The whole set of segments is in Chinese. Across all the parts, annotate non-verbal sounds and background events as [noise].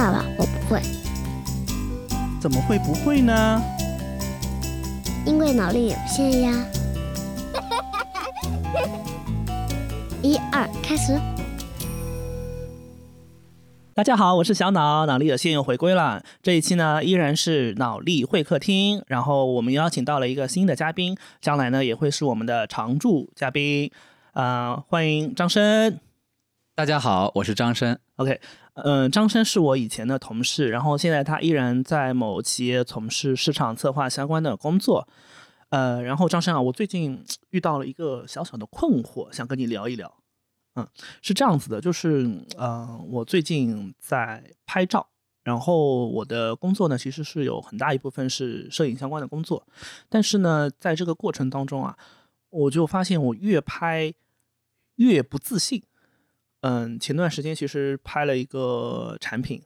爸爸，我不会，怎么会不会呢？因为脑力有限呀。[laughs] 一二，开始。大家好，我是小脑，脑力有限又回归了。这一期呢，依然是脑力会客厅，然后我们邀请到了一个新的嘉宾，将来呢也会是我们的常驻嘉宾，啊，欢迎张生。大家好，我是张生。OK，嗯，张生是我以前的同事，然后现在他依然在某企业从事市场策划相关的工作。呃，然后张生啊，我最近 [tsk] 遇到了一个小小的困惑，想跟你聊一聊。嗯，是这样子的，就是呃，我最近在拍照，然后我的工作呢，其实是有很大一部分是摄影相关的工作，但是呢，在这个过程当中啊，我就发现我越拍越不自信。嗯，前段时间其实拍了一个产品，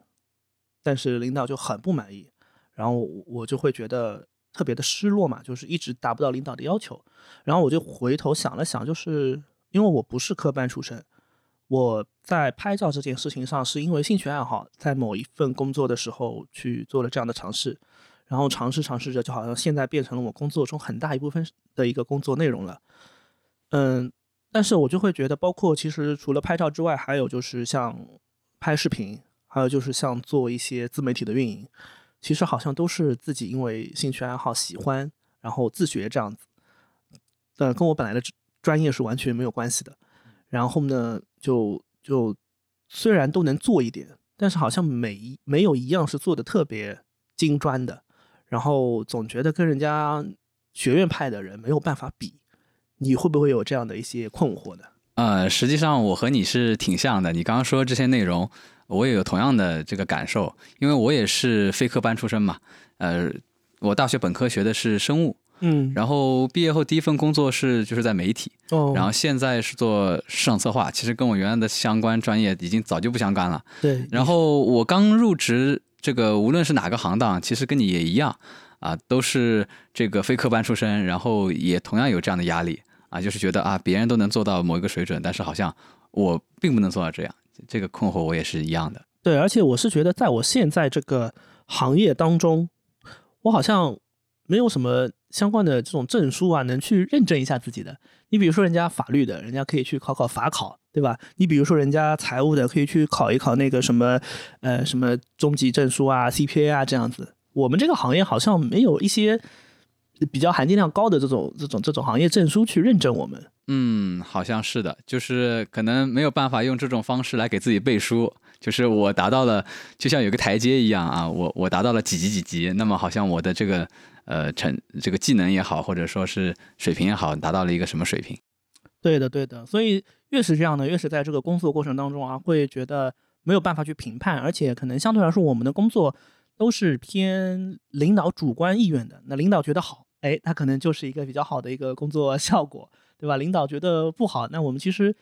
但是领导就很不满意，然后我就会觉得特别的失落嘛，就是一直达不到领导的要求，然后我就回头想了想，就是因为我不是科班出身，我在拍照这件事情上是因为兴趣爱好，在某一份工作的时候去做了这样的尝试，然后尝试尝试着，就好像现在变成了我工作中很大一部分的一个工作内容了，嗯。但是我就会觉得，包括其实除了拍照之外，还有就是像拍视频，还有就是像做一些自媒体的运营，其实好像都是自己因为兴趣爱好喜欢，然后自学这样子，呃，跟我本来的专业是完全没有关系的。然后呢，就就虽然都能做一点，但是好像每一没有一样是做的特别精专的，然后总觉得跟人家学院派的人没有办法比。你会不会有这样的一些困惑呢？呃，实际上我和你是挺像的。你刚刚说这些内容，我也有同样的这个感受，因为我也是非科班出身嘛。呃，我大学本科学的是生物，嗯，然后毕业后第一份工作是就是在媒体，哦，然后现在是做市场策划，其实跟我原来的相关专业已经早就不相干了。对，然后我刚入职，这个无论是哪个行当，其实跟你也一样。啊，都是这个非科班出身，然后也同样有这样的压力啊，就是觉得啊，别人都能做到某一个水准，但是好像我并不能做到这样，这个困惑我也是一样的。对，而且我是觉得，在我现在这个行业当中，我好像没有什么相关的这种证书啊，能去认证一下自己的。你比如说，人家法律的，人家可以去考考法考，对吧？你比如说，人家财务的，可以去考一考那个什么呃什么中级证书啊、CPA 啊这样子。我们这个行业好像没有一些比较含金量高的这种这种这种行业证书去认证我们。嗯，好像是的，就是可能没有办法用这种方式来给自己背书。就是我达到了，就像有个台阶一样啊，我我达到了几级几级，那么好像我的这个呃成这个技能也好，或者说是水平也好，达到了一个什么水平？对的，对的。所以越是这样的，越是在这个工作过程当中啊，会觉得没有办法去评判，而且可能相对来说，我们的工作。都是偏领导主观意愿的，那领导觉得好，哎，他可能就是一个比较好的一个工作效果，对吧？领导觉得不好，那我们其实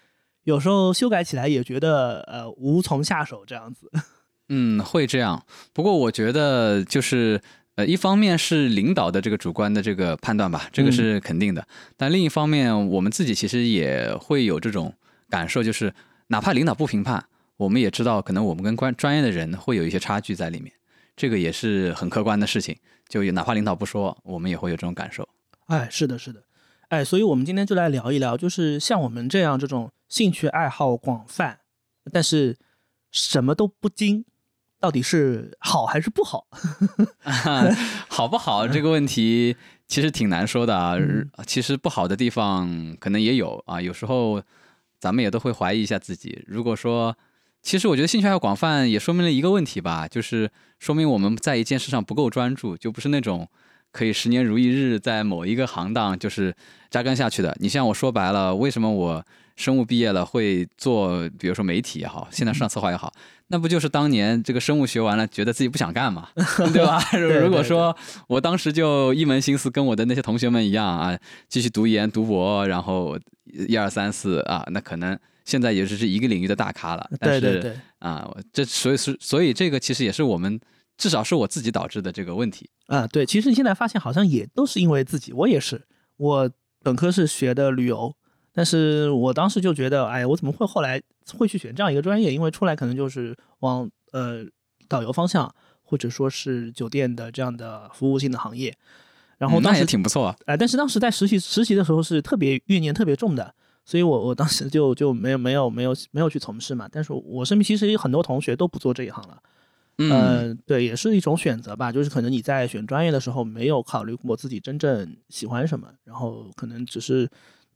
有时候修改起来也觉得呃无从下手这样子。[laughs] 嗯，会这样。不过我觉得就是呃，一方面是领导的这个主观的这个判断吧，这个是肯定的。但另一方面，我们自己其实也会有这种感受，就是哪怕领导不评判，我们也知道可能我们跟专专业的人会有一些差距在里面。这个也是很客观的事情，就哪怕领导不说，我们也会有这种感受。哎，是的，是的，哎，所以我们今天就来聊一聊，就是像我们这样这种兴趣爱好广泛，但是什么都不精，到底是好还是不好？[laughs] 好不好这个问题其实挺难说的啊。其实不好的地方可能也有啊，有时候咱们也都会怀疑一下自己。如果说其实我觉得兴趣爱好广泛也说明了一个问题吧，就是说明我们在一件事上不够专注，就不是那种可以十年如一日在某一个行当就是扎根下去的。你像我说白了，为什么我生物毕业了会做，比如说媒体也好，现在上策划也好，那不就是当年这个生物学完了，觉得自己不想干嘛，[laughs] 对吧？[laughs] 如果说我当时就一门心思跟我的那些同学们一样啊，继续读研读博，然后一二三四啊，那可能。现在也只是一个领域的大咖了，但是啊，这所以是所以这个其实也是我们至少是我自己导致的这个问题啊。对，其实你现在发现好像也都是因为自己，我也是，我本科是学的旅游，但是我当时就觉得，哎，我怎么会后来会去选这样一个专业？因为出来可能就是往呃导游方向，或者说是酒店的这样的服务性的行业。然后嗯那也当时挺不错啊。哎、但是当时在实习实习的时候是特别怨念特别重的，所以我我当时就就没有没有没有没有去从事嘛。但是我身边其实有很多同学都不做这一行了，嗯，呃，对，也是一种选择吧。就是可能你在选专业的时候没有考虑过自己真正喜欢什么，然后可能只是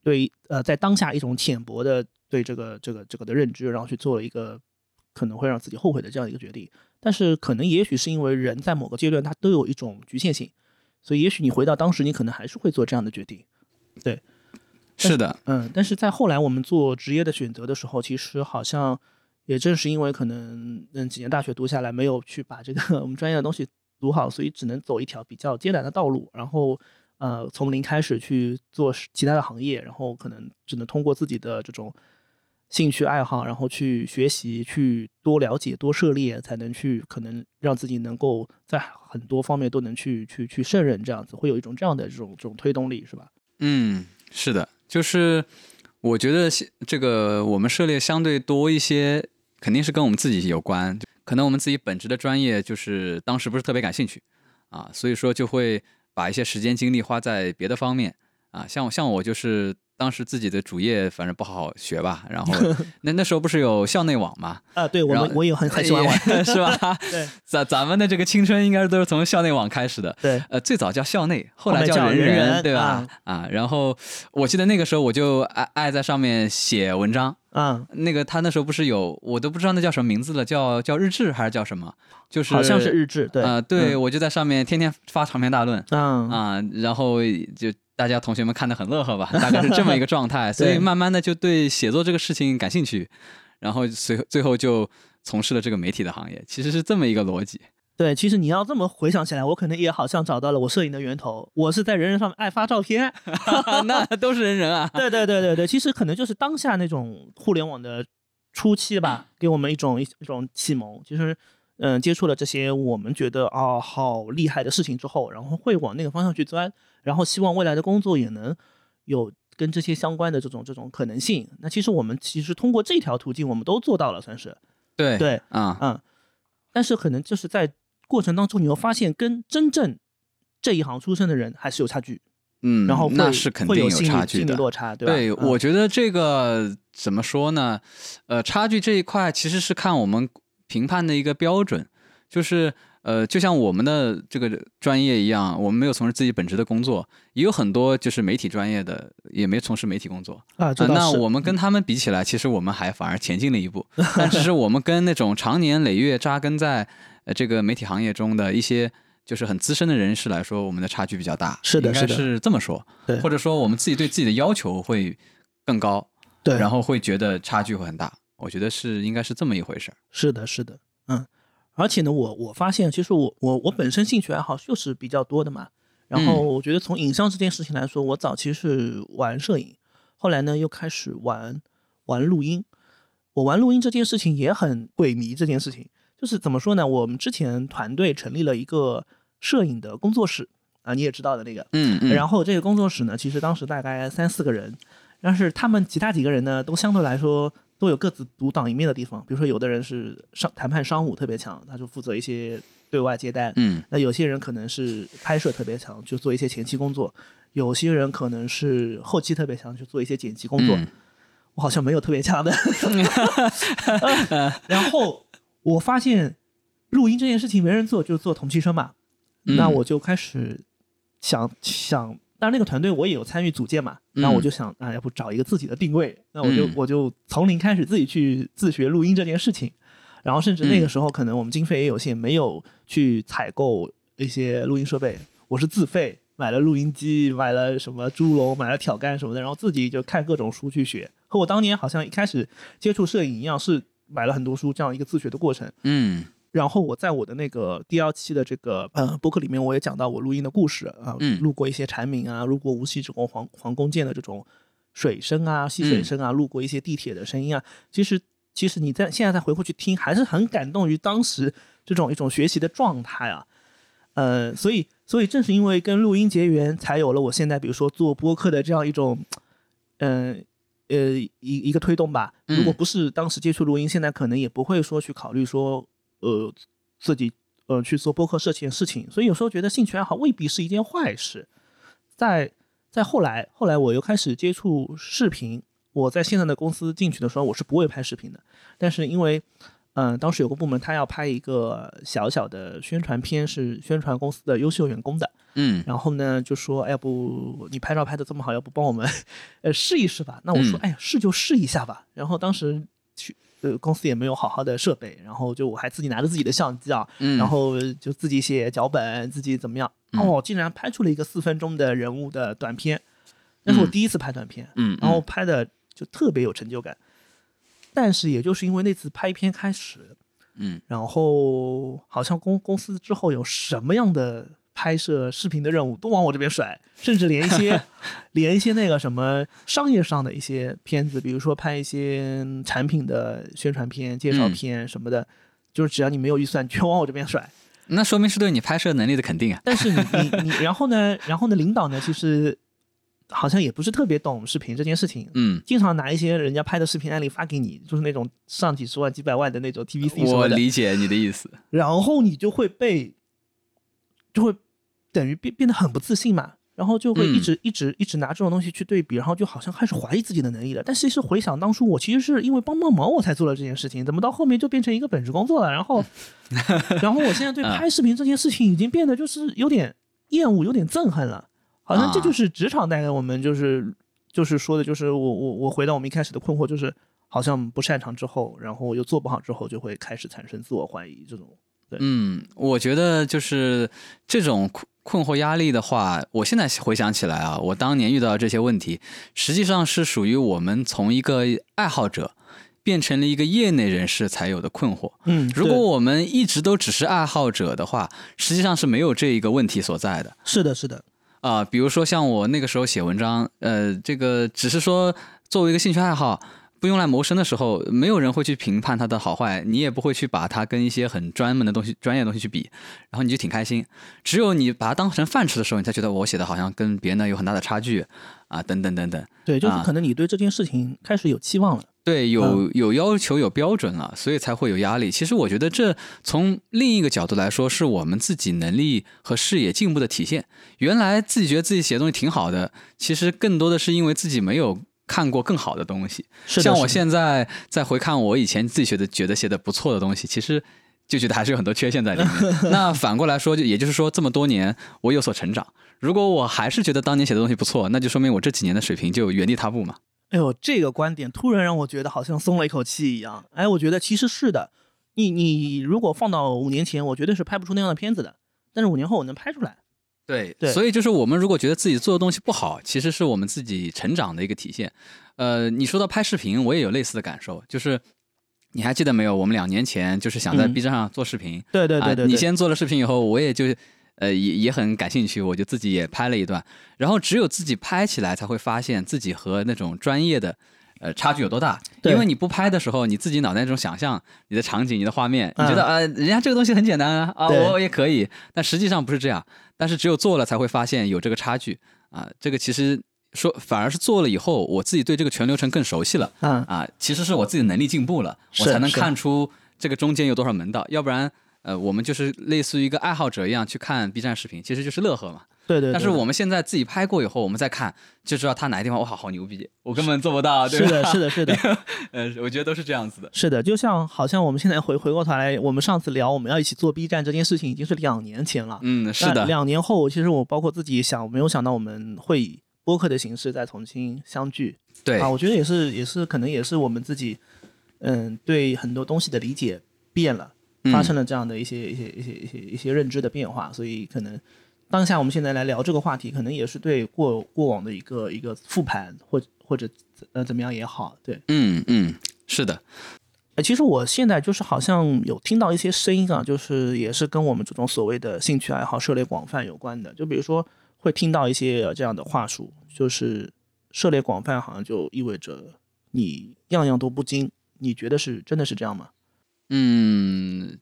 对呃在当下一种浅薄的对这个这个这个的认知，然后去做了一个可能会让自己后悔的这样一个决定。但是可能也许是因为人在某个阶段他都有一种局限性，所以也许你回到当时，你可能还是会做这样的决定。是的，嗯，但是在后来我们做职业的选择的时候，其实好像也正是因为可能嗯几年大学读下来，没有去把这个 [laughs] 我们专业的东西读好，所以只能走一条比较艰难的道路，然后呃从零开始去做其他的行业，然后可能只能通过自己的这种兴趣爱好，然后去学习，去多了解、多涉猎，才能去可能让自己能够在很多方面都能去去去胜任，这样子会有一种这样的这种这种推动力，是吧？嗯，是的，就是我觉得这个我们涉猎相对多一些，肯定是跟我们自己有关。可能我们自己本职的专业就是当时不是特别感兴趣啊，所以说就会把一些时间精力花在别的方面啊。像像我就是当时自己的主业反正不好好学吧，然后 [laughs] 那那时候不是有校内网嘛，啊，对我们我也很很喜欢玩，[laughs] 是吧？[laughs] 对咱咱们的这个青春应该都是从校内网开始的。对。呃，最早叫校内，后来叫来人人人对吧？啊，然后我记得那个时候我就爱爱在上面写文章。嗯，那个他那时候不是有，我都不知道那叫什么名字了，叫叫日志还是叫什么？就是好像是日志，对，啊、对、嗯我就在上面天天发长篇大论嗯啊、然后就大家同学们看得很乐呵吧，[laughs] 大概是这么一个状态，[laughs] 所以慢慢的就对写作这个事情感兴趣，然后随最后就从事了这个媒体的行业，其实是这么一个逻辑。对，其实你要这么回想起来，我可能也好像找到了我摄影的源头，我是在人人上面爱发照片，[laughs] 那都是人人啊。对对对对对，其实可能就是当下那种互联网的初期吧，给我们一种一一种启蒙。其实，嗯、接触了这些我们觉得啊好厉害的事情之后，然后会往那个方向去钻，然后希望未来的工作也能有跟这些相关的这种这种可能性。那其实我们其实通过这条途径，我们都做到了，算是对对。啊，嗯，但是可能就是在过程当中，你会发现跟真正这一行出身的人还是有差距，嗯，然后那是肯定会有差距的。落差，对吧？对，嗯我觉得这个怎么说呢？呃，差距这一块其实是看我们评判的一个标准，就是呃，就像我们的这个专业一样，我们没有从事自己本职的工作，也有很多就是媒体专业的也没从事媒体工作。啊，呃那我们跟他们比起来，其实我们还反而前进了一步，[laughs] 但只是我们跟那种常年累月扎根在呃这个媒体行业中的一些就是很资深的人士来说，我们的差距比较大。是的是的应该是这么说，对或者说我们自己对自己的要求会更高，对，然后会觉得差距会很大。我觉得是应该是这么一回事儿。是的，是的，嗯，而且呢，我我发现其实我我我本身兴趣爱好就是比较多的嘛，然后嗯我觉得从影像这件事情来说，我早期是玩摄影，后来呢又开始玩玩录音。我玩录音这件事情也很鬼迷，这件事情就是怎么说呢？我们之前团队成立了一个摄影的工作室啊，你也知道的那个，嗯嗯，然后这个工作室呢，其实当时大概三四个人，但是他们其他几个人呢，都相对来说都有各自独当一面的地方。比如说，有的人是商谈判商务特别强，他就负责一些对外接单；嗯那有些人可能是拍摄特别强，就做一些前期工作；有些人可能是后期特别强，就做一些剪辑工作。嗯我好像没有特别强的。[laughs] 然后我发现录音这件事情没人做，就做同期声嘛。嗯那我就开始想想，当然那个团队我也有参与组建嘛。然后我就想，啊，要不找一个自己的定位？那我就嗯我就从零开始自己去自学录音这件事情。然后甚至那个时候可能我们经费也有限，没有去采购一些录音设备，我是自费买了录音机，买了什么猪笼，买了挑杆什么的，然后自己就看各种书去学。和我当年好像一开始接触摄影一样，是买了很多书这样一个自学的过程。嗯然后我在我的那个第二期的这个呃播客里面，我也讲到我录音的故事啊，嗯录过一些蝉鸣啊，录过无锡这种皇皇宫建的这种水声啊、溪水声啊，录过一些地铁的声音啊。其实其实你在现在再回过去听，还是很感动于当时这种一种学习的状态啊。呃，所以所以正是因为跟录音结缘，才有了我现在比如说做播客的这样一种，嗯呃一一个推动吧。嗯如果不是当时接触录音，现在可能也不会说去考虑说，呃，自己呃去做播客这件事情，所以有时候觉得兴趣爱好未必是一件坏事。在在后来，后来我又开始接触视频。我在现在的公司进去的时候，我是不会拍视频的。但是因为，嗯，当时有个部门他要拍一个小小的宣传片，是宣传公司的优秀员工的。嗯，然后呢，就说，哎，要不你拍照拍的这么好，要不帮我们，[laughs] 呃，试一试吧？那我说，哎呀，试就试一下吧。然后当时去，呃，公司也没有好好的设备，然后就我还自己拿着自己的相机啊，然后就自己写脚本，自己怎么样？哦，竟然拍出了一个四分钟的人物的短片，那是我第一次拍短片，嗯，然后拍的。就特别有成就感，但是也就是因为那次拍片开始，嗯，然后好像公公司之后有什么样的拍摄视频的任务都往我这边甩，[laughs] 甚至连一些 [laughs] 连一些那个什么商业上的一些片子，比如说拍一些产品的宣传片、介绍片什么的，就是只要你没有预算，全往我这边甩。那说明是对你拍摄能力的肯定啊。但是你你你，然后呢，[laughs] 然后呢，领导呢，其实。好像也不是特别懂视频这件事情，嗯，经常拿一些人家拍的视频案例发给你，就是那种上几十万、几百万的那种 TVC 我理解你的意思。然后你就会被，就会等于变变得很不自信嘛，然后就会一直一直一直拿这种东西去对比，然后就好像开始怀疑自己的能力了。但其实回想当初，我其实是因为帮帮忙我才做了这件事情，怎么到后面就变成一个本职工作了？然后，[laughs] 然后我现在对拍视频这件事情已经变得就是有点厌恶，有点憎恨了。好像这就是职场带给我们，就是就是说的，就是我我我回到我们一开始的困惑，就是好像不擅长之后，然后又做不好之后，就会开始产生自我怀疑这种。对，嗯，我觉得就是这种困困惑压力的话，我现在回想起来啊，我当年遇到这些问题，实际上是属于我们从一个爱好者变成了一个业内人士才有的困惑。嗯，如果我们一直都只是爱好者的话，实际上是没有这一个问题所在的。是的，是的。啊，比如说像我那个时候写文章，呃，这个只是说作为一个兴趣爱好，不用来谋生的时候，没有人会去评判它的好坏，你也不会去把它跟一些很专门的东西、专业的东西去比，然后你就挺开心。只有你把它当成饭吃的时候，你才觉得我写的好像跟别人的有很大的差距啊，等等等等。对，就是可能你对这件事情开始有期望了。对，有有要求、有标准了，所以才会有压力。其实我觉得这从另一个角度来说，是我们自己能力和视野进步的体现。原来自己觉得自己写的东西挺好的，其实更多的是因为自己没有看过更好的东西。像我现在在回看我以前自己写的觉得写的不错的东西，其实就觉得还是有很多缺陷在里面。[laughs] 那反过来说，就也就是说，这么多年我有所成长。如果我还是觉得当年写的东西不错，那就说明我这几年的水平就原地踏步嘛。哎呦，这个观点突然让我觉得好像松了一口气一样。哎，我觉得其实是的。你你如果放到五年前，我绝对是拍不出那样的片子的。但是五年后我能拍出来。对对，所以就是我们如果觉得自己做的东西不好，其实是我们自己成长的一个体现。呃，你说到拍视频，我也有类似的感受。就是你还记得没有？我们两年前就是想在 B 站上做视频。对对对对。你先做了视频以后，我也就。呃，也也很感兴趣，我就自己也拍了一段，然后只有自己拍起来才会发现自己和那种专业的，呃，差距有多大。因为你不拍的时候，你自己脑袋那种想象，你的场景、你的画面，你觉得啊，人家这个东西很简单啊，啊，我也可以，但实际上不是这样。但是只有做了才会发现有这个差距啊。这个其实说反而是做了以后，我自己对这个全流程更熟悉了。嗯啊，其实是我自己的能力进步了，我才能看出这个中间有多少门道，要不然。呃，我们就是类似于一个爱好者一样去看 B 站视频，其实就是乐呵嘛。对对。但是我们现在自己拍过以后，我们再看就知道他哪个地方哇好牛逼，我根本做不到。对是的，是的，[laughs] 是的。呃，我觉得都是这样子的。是的，就像好像我们现在回回过头来，我们上次聊我们要一起做 B 站这件事情，已经是两年前了。嗯，是的。两年后，其实我包括自己想，没有想到我们会以播客的形式再重新相聚。对啊，我觉得也是，也是可能也是我们自己，嗯，对很多东西的理解变了。发生了这样的一些一些一些一些一些认知的变化，所以可能当下我们现在来聊这个话题，可能也是对过过往的一个一个复盘，或或者呃怎么样也好，对，嗯嗯，是的。呃，其实我现在就是好像有听到一些声音啊，就是也是跟我们这种所谓的兴趣爱好涉猎广泛有关的，就比如说会听到一些这样的话术，就是涉猎广泛好像就意味着你样样都不精，你觉得是真的是这样吗？嗯，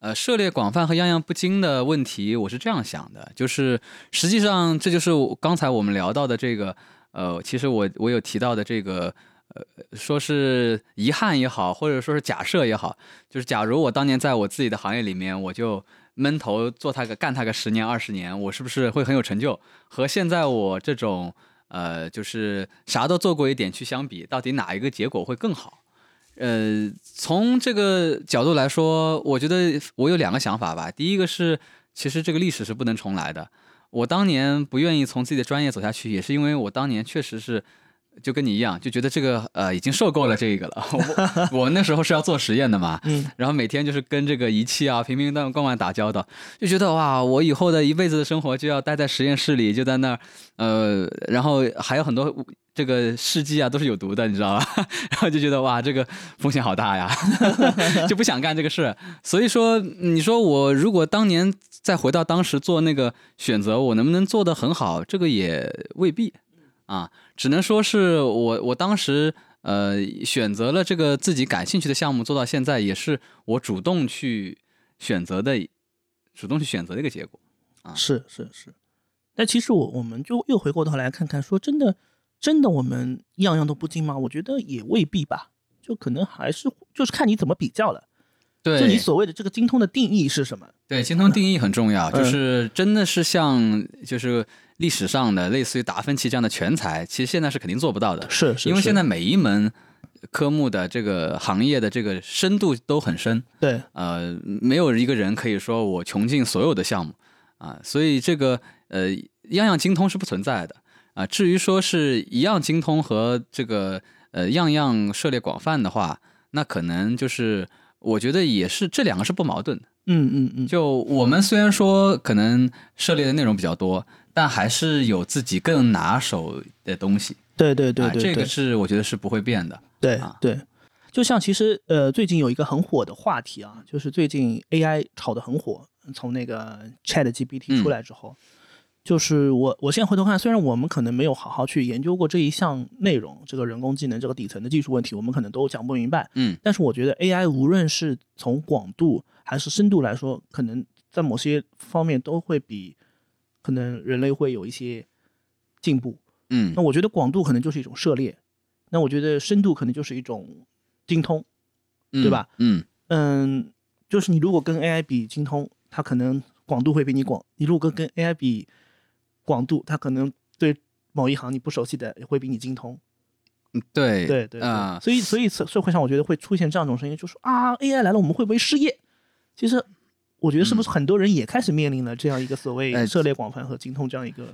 呃，涉猎广泛和样样不精的问题，我是这样想的，就是实际上这就是刚才我们聊到的这个，呃，其实我我有提到的这个，呃，说是遗憾也好，或者说是假设也好，就是假如我当年在我自己的行业里面，我就闷头做它个干它个十年二十年，我是不是会很有成就？和现在我这种呃，就是啥都做过一点去相比，到底哪一个结果会更好？呃，从这个角度来说，我觉得我有两个想法吧。第一个是，其实这个历史是不能重来的。我当年不愿意从自己的专业走下去，也是因为我当年确实是。就跟你一样，就觉得这个呃已经受够了这个了。[laughs] 我我那时候是要做实验的嘛，嗯，然后每天就是跟这个仪器啊、平平淡淡打交道，就觉得哇，我以后的一辈子的生活就要待在实验室里，就在那儿，呃，然后还有很多这个试剂啊都是有毒的，你知道吧？[laughs] 然后就觉得哇，这个风险好大呀，[laughs] 就不想干这个事。所以说，你说我如果当年再回到当时做那个选择，我能不能做得很好？这个也未必。啊，只能说是我我当时呃选择了这个自己感兴趣的项目，做到现在也是我主动去选择的，主动去选择的一个结果。啊，是是是，但其实我我们就又回过头来看看，说真的，真的我们样样都不精吗？我觉得也未必吧，就可能还是就是看你怎么比较了。对，就你所谓的这个精通的定义是什么？对，精通定义很重要，就是真的是像就是。历史上的类似于达芬奇这样的全才，其实现在是肯定做不到的。是，是因为现在每一门科目的这个行业的这个深度都很深。对，呃，没有一个人可以说我穷尽所有的项目啊，所以这个呃样样精通是不存在的啊。至于说是一样精通和这个呃样样涉猎广泛的话，那可能就是我觉得也是这两个是不矛盾的。嗯嗯嗯。就我们虽然说可能涉猎的内容比较多。但还是有自己更拿手的东西，对对对对，这个是我觉得是不会变的。对对，就像其实呃，最近有一个很火的话题啊，就是最近 AI 炒得很火，从那个 ChatGPT 出来之后，就是我我现在回头看，虽然我们可能没有好好去研究过这一项内容，这个人工智能这个底层的技术问题，我们可能都讲不明白。嗯，但是我觉得 AI 无论是从广度还是深度来说，可能在某些方面都会比。可能人类会有一些进步，嗯，那我觉得广度可能就是一种涉猎，那我觉得深度可能就是一种精通，对吧？嗯嗯，就是你如果跟 AI 比精通，它可能广度会比你广；你如果跟 AI 比广度，它可能对某一行你不熟悉的也会比你精通。嗯，对对对啊，所以所以社会上我觉得会出现这样一种声音，就说啊，AI 来了，我们会不会失业？其实。我觉得是不是很多人也开始面临了这样一个所谓涉猎广泛和精通这样一个？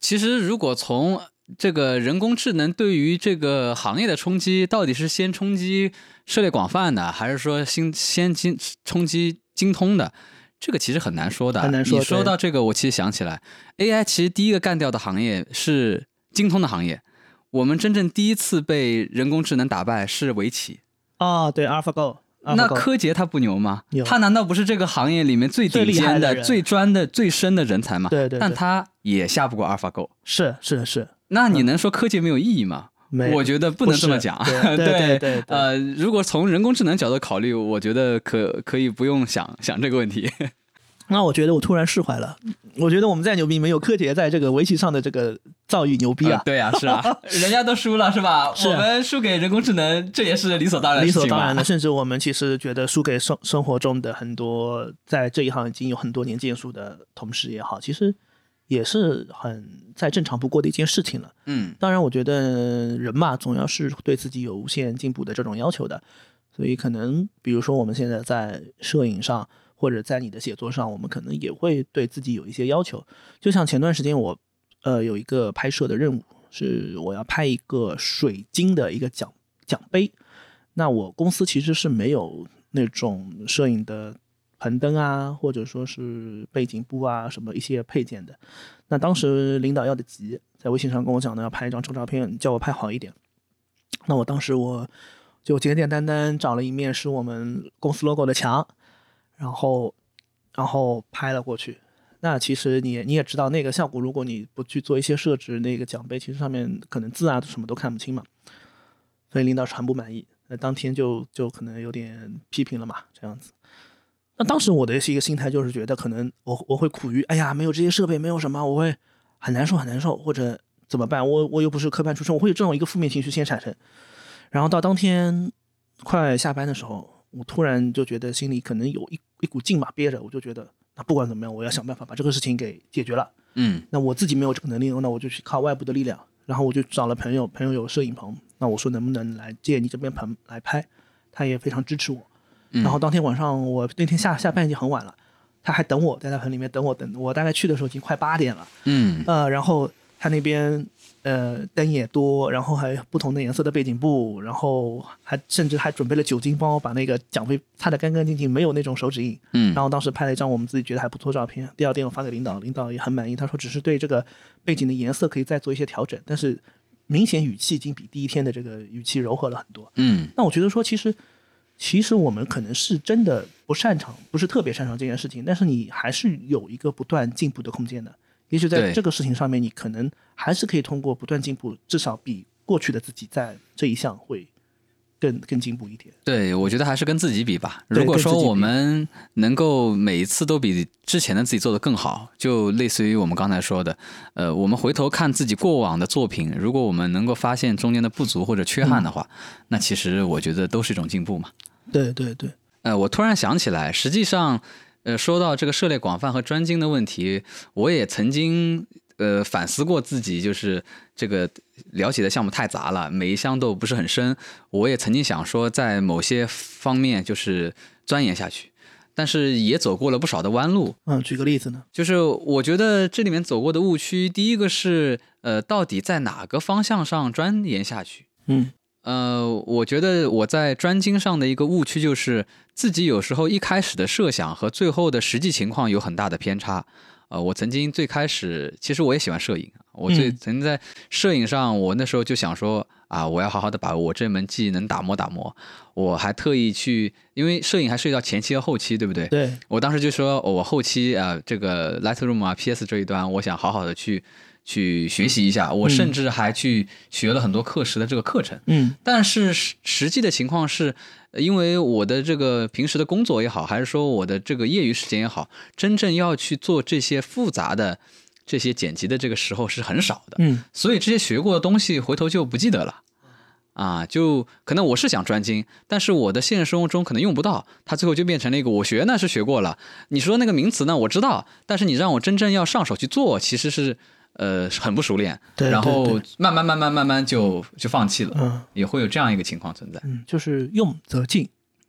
其实，如果从这个人工智能对于这个行业的冲击，到底是先冲击涉猎广泛的，还是说先先精冲击精通的？这个其实很难说的。很难说。你说到这个，我其实想起来，AI 其实第一个干掉的行业是精通的行业。我们真正第一次被人工智能打败是围棋。啊，对，AlphaGo。那柯洁他不牛吗？他难道不是这个行业里面最顶尖的、最专的、最深的人才吗？对对。但他也下不过 AlphaGo。是是是。那你能说柯洁没有意义吗？没，我觉得不能这么讲。[laughs] 对对对。呃，如果从人工智能角度考虑，我觉得可可以不用想想这个问题。[laughs] 那我觉得我突然释怀了。我觉得我们再牛逼，没有柯洁在这个围棋上的这个造诣牛逼啊！对啊，是啊，[laughs] 人家都输了是吧？我们输给人工智能，这也是理所当然。理所当然的，甚至我们其实觉得输给生生活中的很多在这一行已经有很多年建树的同事也好，其实也是很再正常不过的一件事情了。嗯，当然，我觉得人嘛，总要是对自己有无限进步的这种要求的，所以可能比如说我们现在在摄影上。或者在你的写作上，我们可能也会对自己有一些要求。就像前段时间我，呃，有一个拍摄的任务，是我要拍一个水晶的一个奖奖杯。那我公司其实是没有那种摄影的棚灯啊，或者说是背景布啊，什么一些配件的。那当时领导要的急，在微信上跟我讲呢，要拍一张这个照片，叫我拍好一点。那我当时我就简简单单找了一面是我们公司 logo 的墙。然后，然后拍了过去。那其实你你也知道，那个效果，如果你不去做一些设置，那个奖杯其实上面可能字啊什么都看不清嘛。所以领导是很不满意，那当天就就可能有点批评了嘛，这样子。那当时我的是一个心态，就是觉得可能我我会苦于，哎呀，没有这些设备，没有什么，我会很难受很难受，或者怎么办？我我又不是科班出身，我会有这种一个负面情绪先产生。然后到当天快下班的时候，我突然就觉得心里可能有一一股劲吧憋着，我就觉得那不管怎么样，我要想办法把这个事情给解决了。嗯那我自己没有这个能力，那我就去靠外部的力量。然后我就找了朋友，朋友有摄影棚，那我说能不能来借你这边棚来拍，他也非常支持我。嗯。然后当天晚上我那天下下班已经很晚了，他还等我在他盆里面等我等我大概去的时候已经快八点了，嗯。呃，然后他那边呃灯也多，然后还有不同的颜色的背景布，然后还甚至还准备了酒精帮我把那个奖杯擦得干干净净，没有那种手指印。嗯。然后当时拍了一张我们自己觉得还不错照片，第二天我发给领导，领导也很满意，他说只是对这个背景的颜色可以再做一些调整，但是明显语气已经比第一天的这个语气柔和了很多。嗯。那我觉得说，其实其实我们可能是真的不擅长，不是特别擅长这件事情，但是你还是有一个不断进步的空间的。也许在这个事情上面，你可能还是可以通过不断进步，至少比过去的自己在这一项会更更进步一点。对，我觉得还是跟自己比吧。如果说我们能够每一次都比之前的自己做得更好，就类似于我们刚才说的，呃，我们回头看自己过往的作品，如果我们能够发现中间的不足或者缺憾的话，那其实我觉得都是一种进步嘛。对对对，呃，我突然想起来，实际上，呃，说到这个涉猎广泛和专精的问题，我也曾经呃反思过自己，就是这个了解的项目太杂了，每一项都不是很深。我也曾经想说，在某些方面就是钻研下去，但是也走过了不少的弯路。嗯，举个例子呢？就是我觉得这里面走过的误区，第一个是呃，到底在哪个方向上钻研下去？嗯呃，我觉得我在专精上的一个误区就是自己有时候一开始的设想和最后的实际情况有很大的偏差。呃，我曾经最开始其实我也喜欢摄影，我最嗯曾经在摄影上，我那时候就想说啊，我要好好的把我这门技能打磨打磨。我还特意去，因为摄影还涉及到前期和后期，对不对？对，我当时就说，哦我后期啊、呃这个 Lightroom 啊、PS 这一端，我想好好的去去学习一下。我甚至还去学了很多课时的这个课程。嗯但是实实际的情况是，呃因为我的这个平时的工作也好，还是说我的这个业余时间也好，真正要去做这些复杂的这些剪辑的这个时候是很少的。嗯所以这些学过的东西回头就不记得了。啊，就可能我是想专精，但是我的现实生活中可能用不到，它最后就变成了一个我学呢是学过了，你说那个名词呢我知道，但是你让我真正要上手去做，其实是呃很不熟练，对对然后慢慢慢慢慢慢就就放弃了，嗯也会有这样一个情况存在。嗯，就是用则进，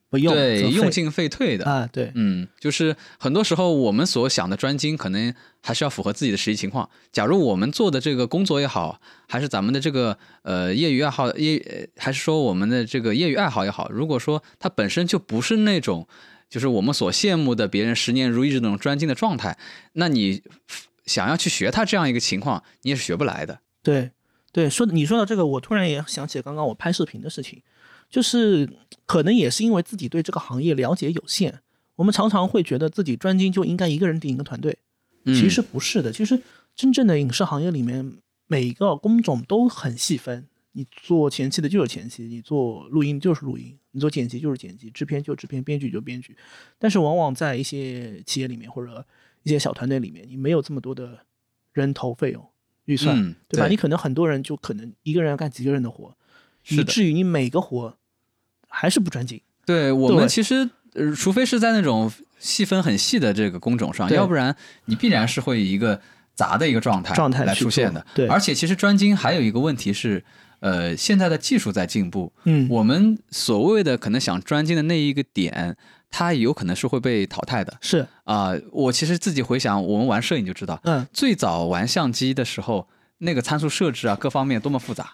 不用对，用进废退的。啊，对，嗯，就是很多时候我们所想的专精，可能还是要符合自己的实际情况。假如我们做的这个工作也好，还是咱们的这个呃业余爱好业，呃还是说我们的这个业余爱好也好，如果说它本身就不是那种就是我们所羡慕的别人十年如一日那种专精的状态，那你想要去学它这样一个情况，你也是学不来的。对对，说你说到这个，我突然也想起刚刚我拍视频的事情，就是可能也是因为自己对这个行业了解有限，我们常常会觉得自己专精就应该一个人顶一个团队，嗯、其实不是的。其实真正的影视行业里面，每一个工种都很细分。你做前期的就是前期，你做录音就是录音，你做剪辑就是剪辑，制片就制片，编剧就编剧。但是往往在一些企业里面或者一些小团队里面，你没有这么多的人头费用预算，嗯对吧？对你可能很多人就可能一个人要干几个人的活，以至于你每个活还是不专精。对我们其实，呃，除非是在那种细分很细的这个工种上，要不然你必然是会以一个杂的一个状态来状态来出现的。对而且其实专精还有一个问题是，呃，现在的技术在进步，嗯，我们所谓的可能想专精的那一个点，它有可能是会被淘汰的。是，啊、我其实自己回想，我们玩摄影就知道，嗯，最早玩相机的时候，那个参数设置啊，各方面多么复杂。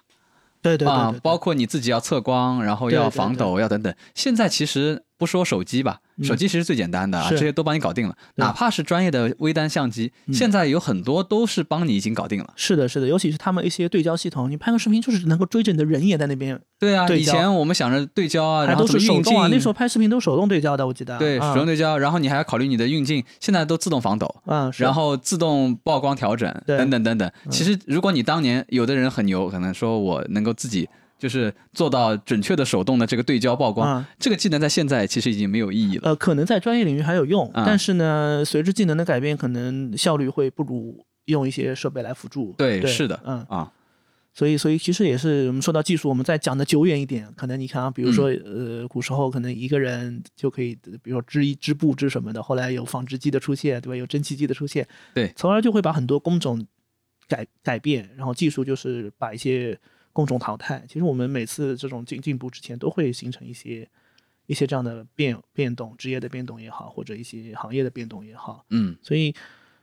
对对对啊包括你自己要测光，然后要对对对。防抖，要等等。现在其实不说手机吧，嗯手机其实最简单的啊，是这些都帮你搞定了。哪怕是专业的微单相机，嗯现在有很多都是帮你已经搞定了。是的，是的，尤其是他们一些对焦系统，你拍个视频就是能够追着你的人也在那边，对啊，以前我们想着对焦啊，然后都是手动啊。那时候拍视频都手动对焦的，我记得。对啊手动对焦，然后你还要考虑你的运镜，现在都自动防抖。啊，然后自动曝光调整等等等等。其实，如果你当年有的人很牛，可能说我能够自己就是做到准确的手动的这个对焦曝光，啊。这个技能在现在其实已经没有意义了。呃，可能在专业领域还有用，啊。但是呢，随着技能的改变，可能效率会不如用一些设备来辅助。对是的嗯，啊，所以，所以其实也是我们说到技术，我们再讲的久远一点，可能你看啊，比如说、呃，古时候可能一个人就可以，比如说织一织布织什么的，后来有纺织机的出现，对吧？有蒸汽机的出现，对。从而就会把很多工种改改变，然后技术就是把一些工种淘汰。其实我们每次这种进进步之前，都会形成一些一些这样的变变动，职业的变动也好，或者一些行业的变动也好。嗯所以，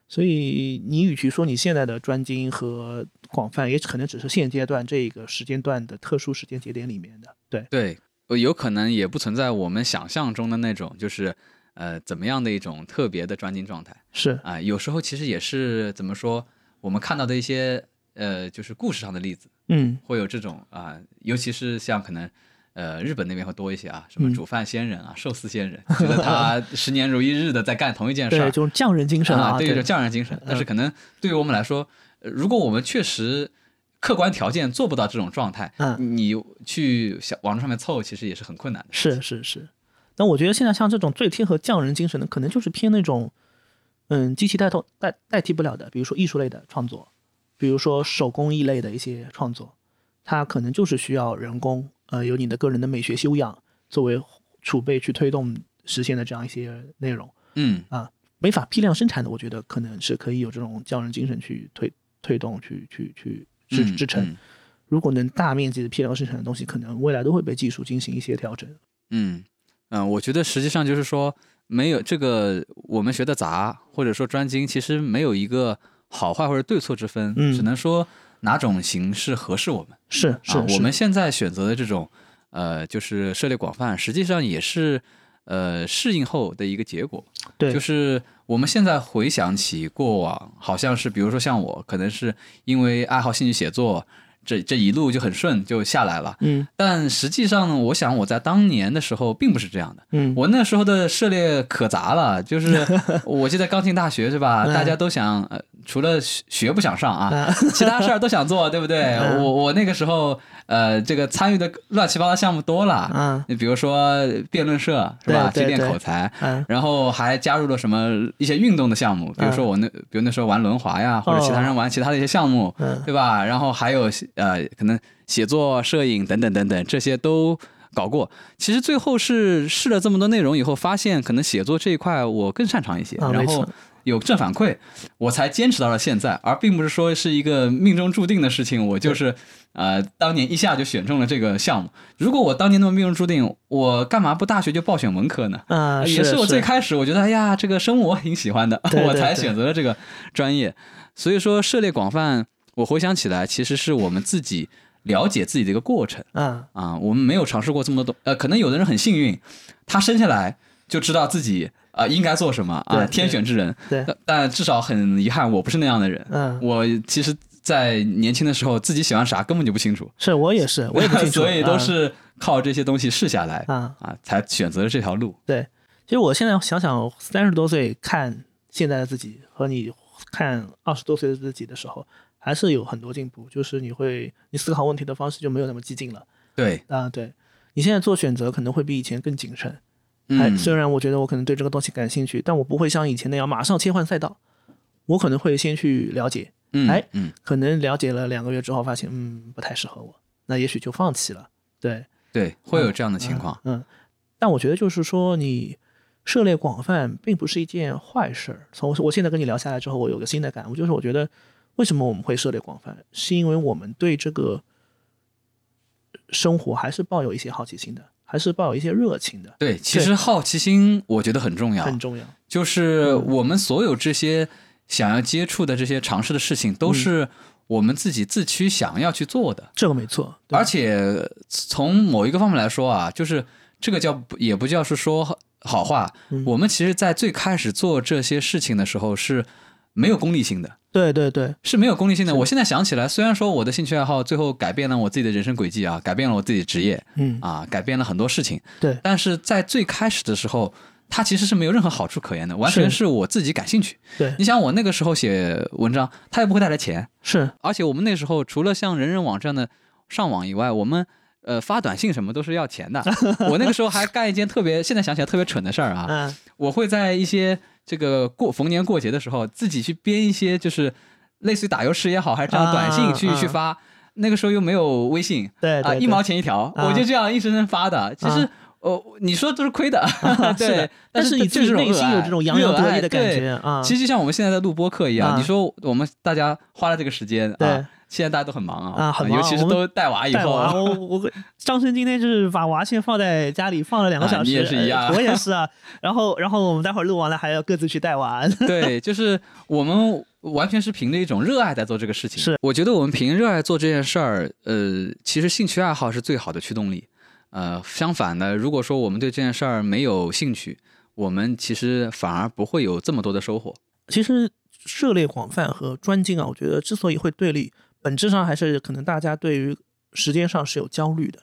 所以你与其说你现在的专精和广泛，也可能只是现阶段这个时间段的特殊时间节点里面的。对，对，呃有可能也不存在我们想象中的那种，就是呃怎么样的一种特别的专精状态是，啊、有时候其实也是怎么说，我们看到的一些呃就是故事上的例子，嗯会有这种啊、尤其是像可能。呃，日本那边会多一些啊，什么嗯煮饭仙人啊、寿司仙人，觉得他 [laughs] 十年如一日的在干同一件事对，儿这，种匠人精神啊，对，对匠人精神。但是嗯可能对于我们来说，呃如果我们确实客观条件做不到这种状态，嗯你去想网络上面凑，其实也是很困难的。是是是。但我觉得现在像这种最贴合匠人精神的，可能就是偏那种，嗯，机器代替代代替不了的，比如说艺术类的创作，比如说手工艺类的一些创作，它可能就是需要人工，呃，有你的个人的美学修养作为储备去推动实现的这样一些内容。嗯啊没法批量生产的，我觉得可能是可以有这种匠人精神去推推动、去去去支嗯支撑。嗯如果能大面积的批量生产的东西，可能未来都会被技术进行一些调整。嗯嗯，我觉得实际上就是说，没有这个我们学的杂或者说专精，其实没有一个好坏或者对错之分，嗯只能说哪种形式合适我们。是是，啊，是我们现在选择的这种，呃，就是涉猎广泛，实际上也是呃适应后的一个结果。对就是我们现在回想起过往，好像是比如说像我，可能是因为爱好兴趣写作，这这一路就很顺就下来了。嗯但实际上呢，我想我在当年的时候并不是这样的。嗯我那时候的涉猎可杂了，就是 [laughs] 我记得刚进大学是吧？嗯大家都想，呃，除了学学不想上啊，啊 [laughs] 其他事儿都想做，对不对？嗯我我那个时候，呃，这个参与的乱七八糟项目多了，嗯你比如说辩论社是吧？去练口才，嗯然后还加入了什么一些运动的项目，比如说我那，比如那时候玩轮滑呀，或者其他人玩其他的一些项目，嗯对吧？然后还有呃，可能写作、摄影等等等等，这些都搞过。其实最后是试了这么多内容以后，发现可能写作这一块我更擅长一些，然后有正反馈，我才坚持到了现在，而并不是说是一个命中注定的事情。我就是呃，当年一下就选中了这个项目。如果我当年那么命中注定，我干嘛不大学就报选文科呢？啊，也是我最开始我觉得，哎呀，这个生物我挺喜欢的，[laughs] 对对我才选择了这个专业。所以说，涉猎广泛，我回想起来，其实是我们自己了解自己的一个过程啊啊。我们没有尝试过这么多东，呃，可能有的人很幸运，他生下来就知道自己啊、应该做什么啊，对天选之人。对但但至少很遗憾，我不是那样的人。嗯，我其实，在年轻的时候，自己喜欢啥根本就不清楚，是我也是，[laughs] 我也不清楚，所以都啊是靠这些东西试下来啊。啊，才选择了这条路。对，其实我现在想想，三十多岁看现在的自己和你看二十多岁的自己的时候，还是有很多进步。就是你会，你思考问题的方式就没有那么激进了对，啊。对你现在做选择可能会比以前更谨慎。还嗯，虽然我觉得我可能对这个东西感兴趣，但我不会像以前那样马上切换赛道，我可能会先去了解，嗯哎嗯，可能了解了两个月之后发现，嗯，不太适合我，那也许就放弃了。对，对，会有这样的情况。嗯，但我觉得就是说，你涉猎广泛并不是一件坏事儿。从我现在跟你聊下来之后，我有个新的感悟，就是我觉得为什么我们会涉猎广泛，是因为我们对这个生活还是抱有一些好奇心的，还是抱有一些热情的，对，其实好奇心我觉得很重要，很重要。就是我们所有这些想要接触的这些尝试的事情，都是我们自己自驱想要去做的。这个没错，对。而且从某一个方面来说啊，就是这个叫也不叫是说好话，嗯。我们其实在最开始做这些事情的时候是没有功利性的。对对对，是没有功利性的。我现在想起来，虽然说我的兴趣爱好最后改变了我自己的人生轨迹啊，改变了我自己的职业嗯，啊，改变了很多事情，对。但是在最开始的时候，它其实是没有任何好处可言的，完全是。是我自己感兴趣。对。你想，我那个时候写文章，它也不会带来钱，是，而且我们那时候除了像人人网这样的上网以外，我们呃发短信什么都是要钱的。我那个时候还干一件特别，现在想起来特别蠢的事儿啊，[laughs] 嗯。我会在一些这个过逢年过节的时候，自己去编一些就是类似于打油诗也好，还是这样短信去、啊啊去发。那个时候又没有微信，啊，对对，一毛钱一条，啊我就这样硬生生发的。其实，哦，你说都是亏的 [laughs] [laughs] 是对，但是你自己内心有这种洋洋得意的感觉啊。其实就像我们现在在录播客一样，啊你说我们大家花了这个时间对啊，现在大家都很忙啊，啊很忙尤其是都带娃以后，我我张生今天就是把娃先放在家里放了两个啊小时，你也是一样呃我也是啊。然后然后我们待会儿录完了还要各自去带娃。[laughs] 对，就是我们完全是凭着一种热爱在做这个事情。是，我觉得我们凭热爱做这件事儿，呃，其实兴趣爱好是最好的驱动力。呃，相反呢，如果说我们对这件事儿没有兴趣，我们其实反而不会有这么多的收获。其实涉猎广泛和专精啊，我觉得之所以会对立，本质上还是可能大家对于时间上是有焦虑的。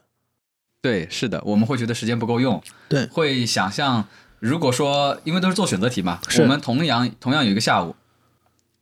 对，是的，我们会觉得时间不够用，对会想象，如果说因为都是做选择题嘛，我们同样同样有一个下午，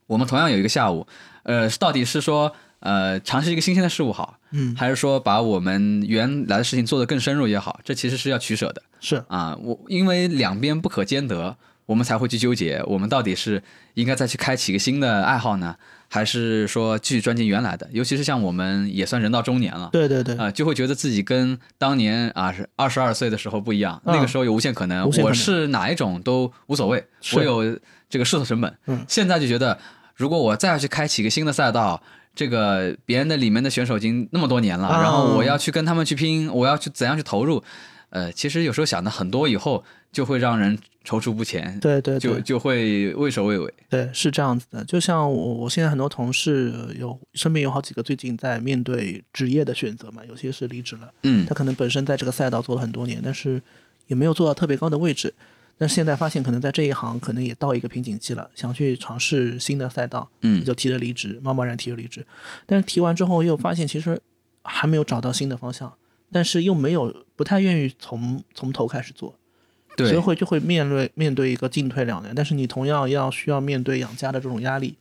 我们同样有一个下午，呃，到底是说呃尝试一个新鲜的事物好，嗯，还是说把我们原来的事情做得更深入也好，这其实是要取舍的。是。啊。我因为两边不可兼得，我们才会去纠结，我们到底是应该再去开启一个新的爱好呢，还是说继续专进原来的？尤其是像我们也算人到中年了，对对对，啊，就会觉得自己跟当年啊是二十二岁的时候不一样，嗯。那个时候有无限可能，可能。我是哪一种都无所谓，我有这个试错成本。嗯。现在就觉得，如果我再要去开启一个新的赛道，这个别人的里面的选手已经那么多年了，啊然后我要去跟他们去拼，我要去怎样去投入，呃，其实有时候想的很多，以后就会让人踌躇不前，对对对就就会畏首畏尾。对，是这样子的。就像我，我现在很多同事有身边有好几个最近在面对职业的选择嘛，有些是离职了，嗯他可能本身在这个赛道做了很多年，但是也没有做到特别高的位置。但是现在发现，可能在这一行可能也到一个瓶颈期了，想去尝试新的赛道，嗯就提着离职，贸贸然提着离职。但是提完之后又发现，其实还没有找到新的方向，但是又没有不太愿意从从头开始做，对所以，会就会面对面对一个进退两难。但是你同样要需要面对养家的这种压力，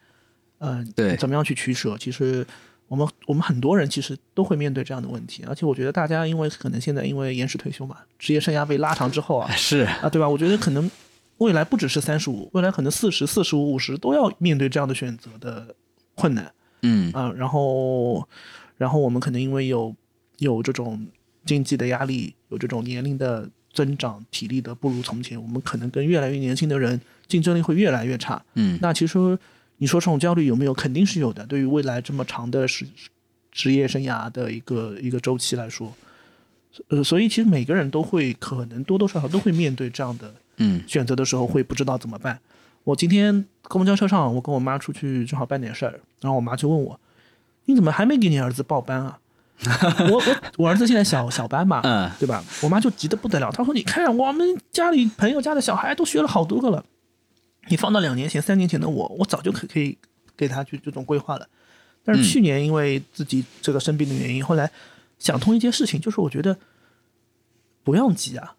嗯、对怎么样去取舍？其实我们我们很多人其实都会面对这样的问题，而且我觉得大家因为可能现在因为延迟退休嘛，职业生涯被拉长之后啊 [laughs] 是啊，对吧？我觉得可能未来不只是三十五，未来可能四十四十五、五十都要面对这样的选择的困难。嗯啊，然后，然后我们可能因为有有这种经济的压力，有这种年龄的增长，体力的不如从前，我们可能跟越来越年轻的人竞争力会越来越差。嗯那其实你说这种焦虑有没有？肯定是有的。对于未来这么长的职职业生涯的一个一个周期来说，呃，所以其实每个人都会可能多多少少都会面对这样的嗯选择的时候会不知道怎么办。我今天公交车上，我跟我妈出去正好办点事儿，然后我妈就问我：“你怎么还没给你儿子报班啊？”我我我儿子现在小小班嘛，嗯对吧？我妈就急得不得了，她说：“你看我们家里朋友家的小孩都学了好多个了，你放到两年前、三年前的我，我早就可可以给他去这种规划了。但是嗯去年因为自己这个生病的原因，后来想通一件事情，就是我觉得不用急啊，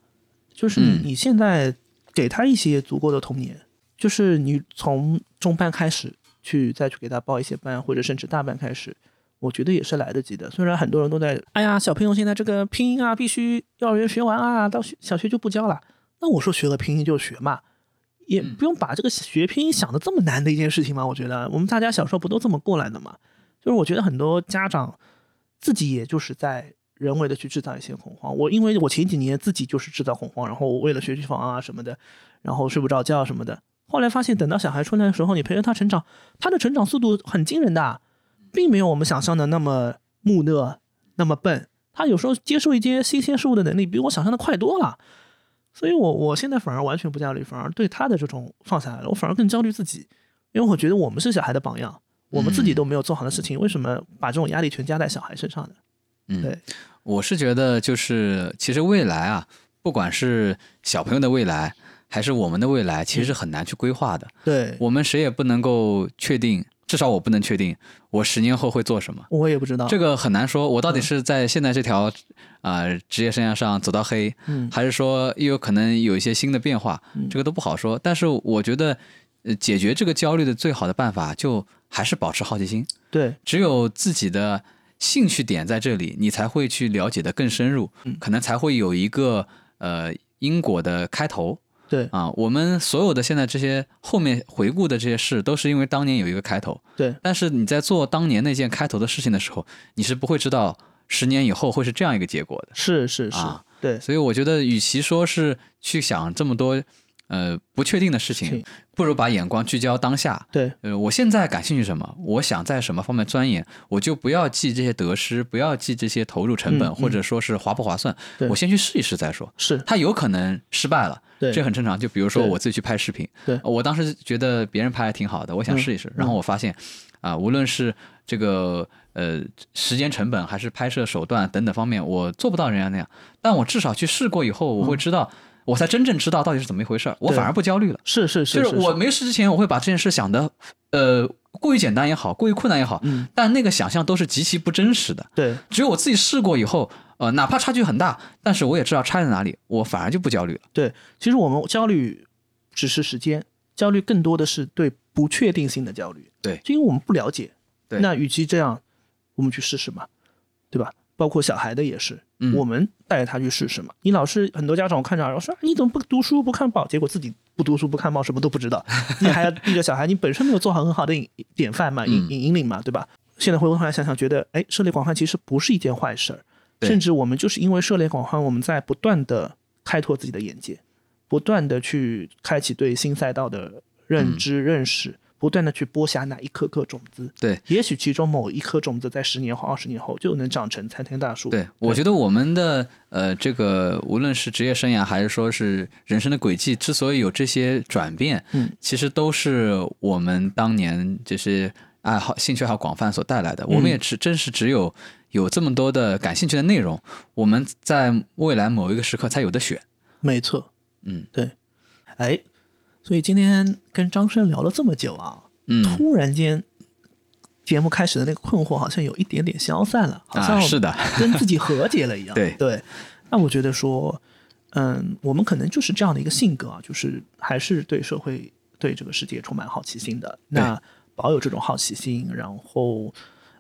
就是你现在给他一些足够的童年，就是你从中班开始去再去给他报一些班，或者甚至大班开始，我觉得也是来得及的。虽然很多人都在，哎呀，小朋友现在这个拼音啊，必须幼儿园学完啊，到学小学就不教了。那我说学了拼音就学嘛，也嗯不用把这个学拼音想的这么难的一件事情嘛。我觉得我们大家小时候不都这么过来的嘛？就是我觉得很多家长自己也就是在人为的去制造一些恐慌。我因为我前几年自己就是制造恐慌，然后我为了学区房啊什么的，然后睡不着觉什么的。后来发现，等到小孩出来的时候，你陪着他成长，他的成长速度很惊人的，并没有我们想象的那么木讷、那么笨。他有时候接受一些新鲜事物的能力，比我想象的快多了。所以我我现在反而完全不焦虑，反而对他的这种放下来了，我反而更焦虑自己，因为我觉得我们是小孩的榜样，我们自己都没有做好的事情，为什么把这种压力全加在小孩身上呢？嗯对，我是觉得，就是其实未来啊，不管是小朋友的未来，还是我们的未来，其实是很难去规划的。对，我们谁也不能够确定，至少我不能确定我十年后会做什么。我也不知道这个很难说，我到底是在现在这条啊、职业生涯上走到黑，嗯还是说又有可能有一些新的变化，嗯这个都不好说。但是我觉得，呃，解决这个焦虑的最好的办法，就还是保持好奇心。对只有自己的兴趣点在这里，你才会去了解的更深入，嗯可能才会有一个呃因果的开头。对啊，我们所有的现在这些后面回顾的这些事，都是因为当年有一个开头。对但是你在做当年那件开头的事情的时候，你是不会知道十年以后会是这样一个结果的。是是是，啊对所以我觉得，与其说是去想这么多呃不确定的事情情，不如把眼光聚焦当下。对呃，我现在感兴趣什么，我想在什么方面钻研，我就不要记这些得失，不要记这些投入成本，或者说是划不划算，我先去试一试再说。是，它有可能失败了，对这很正常。就比如说我自己去拍视频，对我当时觉得别人拍的挺好的，我想嗯试一试，然后我发现，啊、无论是这个呃时间成本还是拍摄手段等等方面，我做不到人家那样。但我至少去试过以后，我会知道，我才真正知道到底是怎么一回事儿，我反而不焦虑了。是是是，就是我没事之前，我会把这件事想的，呃，过于简单也好，过于困难也好，嗯，但那个想象都是极其不真实的。对只有我自己试过以后，呃，哪怕差距很大，但是我也知道差在哪里，我反而就不焦虑了。对，其实我们焦虑只是时间，焦虑更多的是对不确定性的焦虑。对就因为我们不了解。对那与其这样，我们去试试嘛，对吧？包括小孩的也是，嗯。我们带着他去试试嘛。你老是很多家长我看着然后说、啊你怎么不读书不看报，结果自己不读书不看报，什么都不知道，[laughs] 你还要逼着小孩，你本身没有做好很好的引典范嘛，引引领嘛，对吧？现在回过头来想想，觉得哎，涉猎广泛其实不是一件坏事儿，甚至我们就是因为涉猎广泛，我们在不断的开拓自己的眼界，不断的去开启对新赛道的认知、认识，不断的去播下那一颗颗种子。对，也许其中某一颗种子在十年或二十年后就能长成参天大树。对，我觉得我们的呃，这个无论是职业生涯还是说是人生的轨迹，之所以有这些转变，嗯，其实都是我们当年就是爱好、兴趣爱好广泛所带来的。我们也只真是只有有这么多的感兴趣的内容，我们在未来某一个时刻才有的选。没错，嗯对。哎，所以今天跟张生聊了这么久啊，嗯，突然间节目开始的那个困惑好像有一点点消散了，好像啊，是的，跟自己和解了一样。[laughs] 对。对，那我觉得说，嗯，我们可能就是这样的一个性格啊，就是还是对社会、对这个世界充满好奇心的。那保有这种好奇心，然后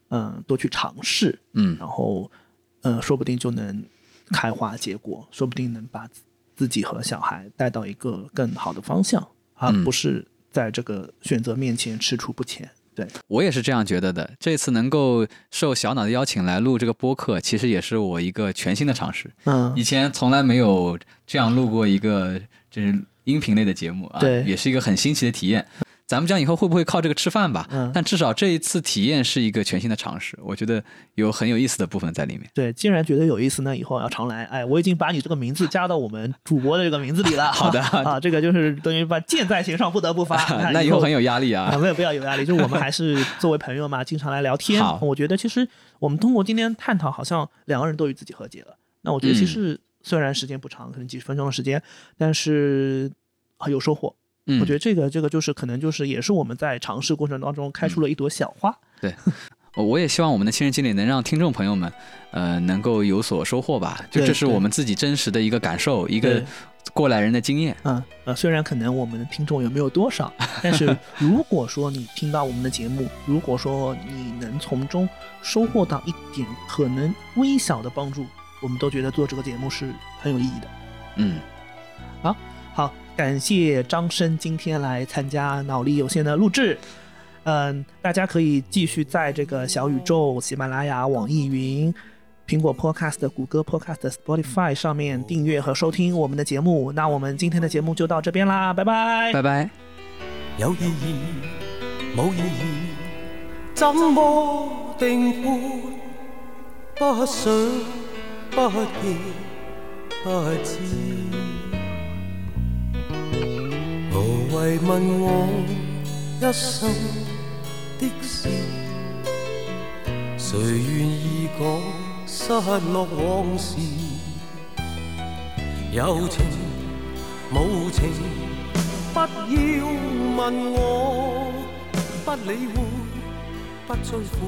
嗯，多去尝试，嗯。然后呃，说不定就能开花结果，说不定能把自自己和小孩带到一个更好的方向，而嗯不是在这个选择面前踟蹰不前。对，我也是这样觉得的。这次能够受小脑的邀请来录这个播客，其实也是我一个全新的尝试。嗯以前从来没有这样录过一个就是音频类的节目啊，对也是一个很新奇的体验。咱们讲以后会不会靠这个吃饭吧？嗯但至少这一次体验是一个全新的尝试，我觉得有很有意思的部分在里面。对，既然觉得有意思那，以后要常来。哎，我已经把你这个名字加到我们主播的这个名字里了。[laughs] 好的啊，这个就是等于把箭在弦上不得不发。[laughs] 那以后很有有压力啊，啊。没有不要有压力，就是我们还是作为朋友嘛，经常来聊天好。我觉得其实我们通过今天探讨，好像两个人都与自己和解了。那我觉得其嗯实虽然时间不长，可能几十分钟的时间，但是啊有收获。嗯，我觉得这个这个就是可能就是也是我们在尝试过程当中开出了一朵小花。对我也希望我们的亲身经历能让听众朋友们，呃，能够有所收获吧。就这是我们自己真实的一个感受，一个过来人的经验。嗯，呃，虽然可能我们的听众也没有多少，[laughs] 但是如果说你听到我们的节目，如果说你能从中收获到一点可能微小的帮助，我们都觉得做这个节目是很有意义的。嗯，好好，感谢张生今天来参加脑力有限的录制。嗯，大家可以继续在这个小宇宙、喜马拉雅、网易云、苹果 Podcast、谷歌 Podcast、Spotify 上面订阅和收听我们的节目。那我们今天的节目就到这边啦，拜拜。拜拜。有意義冇意義，怎麼定判？不想不見不知，無謂問我一生的事，誰願意講失落往事？有情无情。不要問我，不理會，不追悔，